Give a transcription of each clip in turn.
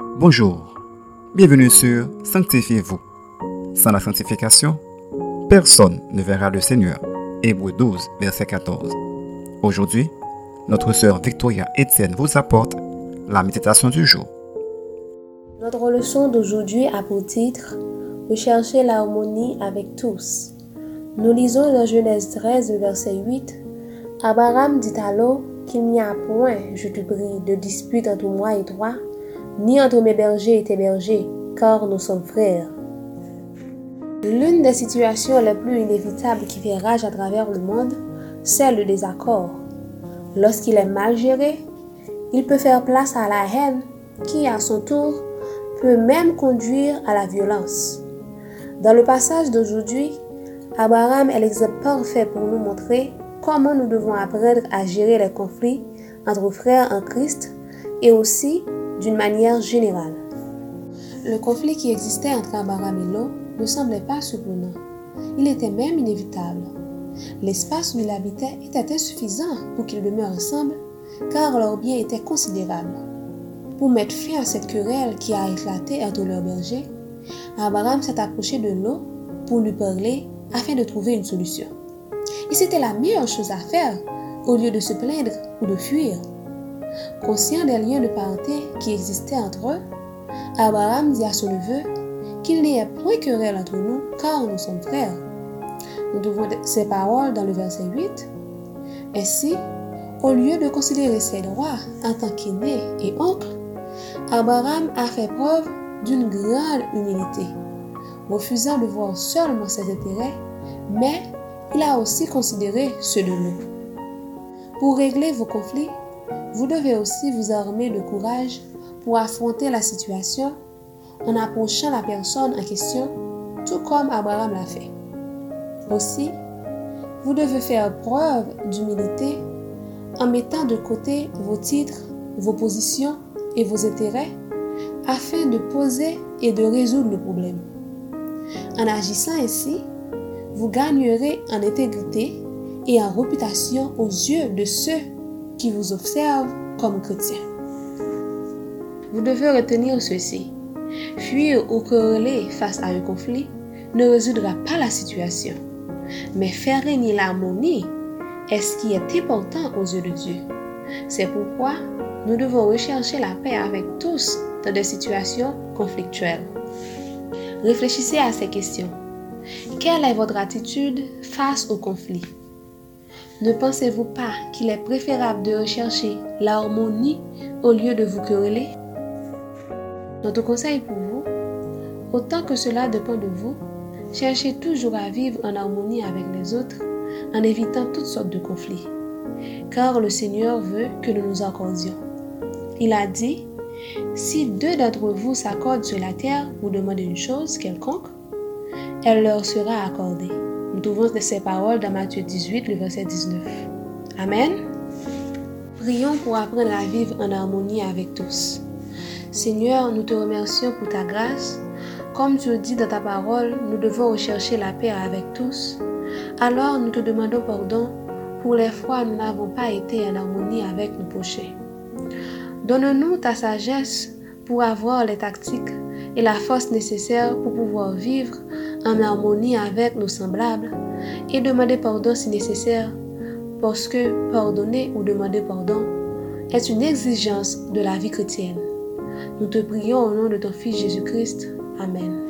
Bonjour, bienvenue sur Sanctifiez-vous. Sans la sanctification, personne ne verra le Seigneur. Hébreu 12, verset 14. Aujourd'hui, notre sœur Victoria Etienne vous apporte la méditation du jour. Notre leçon d'aujourd'hui a pour titre Rechercher l'harmonie avec tous. Nous lisons dans Genèse 13, verset 8. Abraham dit alors qu'il n'y a point, je te prie, de dispute entre moi et toi, ni entre mes bergers et tes bergers, car nous sommes frères. L'une des situations les plus inévitables qui fait rage à travers le monde, c'est le désaccord. Lorsqu'il est mal géré, il peut faire place à la haine qui, à son tour, peut même conduire à la violence. Dans le passage d'aujourd'hui, Abraham est l'exemple parfait pour nous montrer comment nous devons apprendre à gérer les conflits entre frères en Christ et aussi d'une manière générale. Le conflit qui existait entre Lot ne semblait pas surprenant. Il était même inévitable. L'espace où ils habitaient était insuffisant pour qu'ils demeurent ensemble, car leurs biens étaient considérables. Pour mettre fin à cette querelle qui a éclaté entre leurs bergers, Abraham s'est approché de Lot pour lui parler afin de trouver une solution. Et c'était la meilleure chose à faire au lieu de se plaindre ou de fuir. Conscient des liens de parenté qui existaient entre eux, Abraham dit à son neveu qu'il n'y ait point querelle entre nous car nous sommes frères. Nous trouvons ces paroles dans le verset 8. Ainsi, au lieu de considérer ses droits en tant qu'aîné et oncle, Abraham a fait preuve d'une grande humilité refusant de voir seulement ses intérêts, mais il a aussi considéré ceux de nous. Pour régler vos conflits, vous devez aussi vous armer de courage pour affronter la situation en approchant la personne en question, tout comme Abraham l'a fait. Aussi, vous devez faire preuve d'humilité en mettant de côté vos titres, vos positions et vos intérêts afin de poser et de résoudre le problème. En agissant ainsi, vous gagnerez en intégrité et en réputation aux yeux de ceux qui vous observent comme chrétiens. Vous devez retenir ceci. Fuir ou quereller face à un conflit ne résoudra pas la situation, mais faire régner l'harmonie est ce qui est important aux yeux de Dieu. C'est pourquoi nous devons rechercher la paix avec tous dans des situations conflictuelles. Réfléchissez à ces questions. Quelle est votre attitude face au conflit? Ne pensez-vous pas qu'il est préférable de rechercher l'harmonie au lieu de vous quereller? Notre conseil pour vous, autant que cela dépend de vous, cherchez toujours à vivre en harmonie avec les autres en évitant toutes sortes de conflits, car le Seigneur veut que nous nous accordions. Il a dit, si deux d'entre vous s'accordent sur la terre pour demander une chose quelconque, elle leur sera accordée. Nous trouvons ces paroles dans Matthieu 18, le verset 19. Amen. Prions pour apprendre à vivre en harmonie avec tous. Seigneur, nous te remercions pour ta grâce. Comme tu le dis dans ta parole, nous devons rechercher la paix avec tous. Alors nous te demandons pardon pour les fois où nous n'avons pas été en harmonie avec nos prochains. Donne-nous ta sagesse pour avoir les tactiques et la force nécessaire pour pouvoir vivre en harmonie avec nos semblables et demander pardon si nécessaire, parce que pardonner ou demander pardon est une exigence de la vie chrétienne. Nous te prions au nom de ton Fils Jésus-Christ. Amen.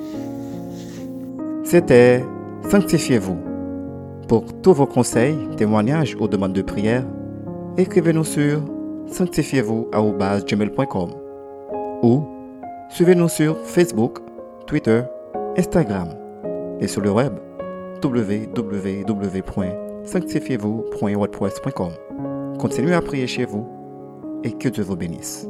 C'était Sanctifiez-vous. Pour tous vos conseils, témoignages ou demandes de prière, écrivez-nous sur sanctifiez-vous ou suivez-nous sur Facebook, Twitter, Instagram et sur le web www.sanctifiez-vous.wordpress.com. Continuez à prier chez vous et que Dieu vous bénisse.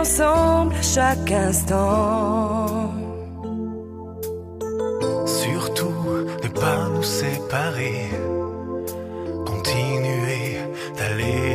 Ensemble chaque instant. Surtout ne pas nous séparer, continuer d'aller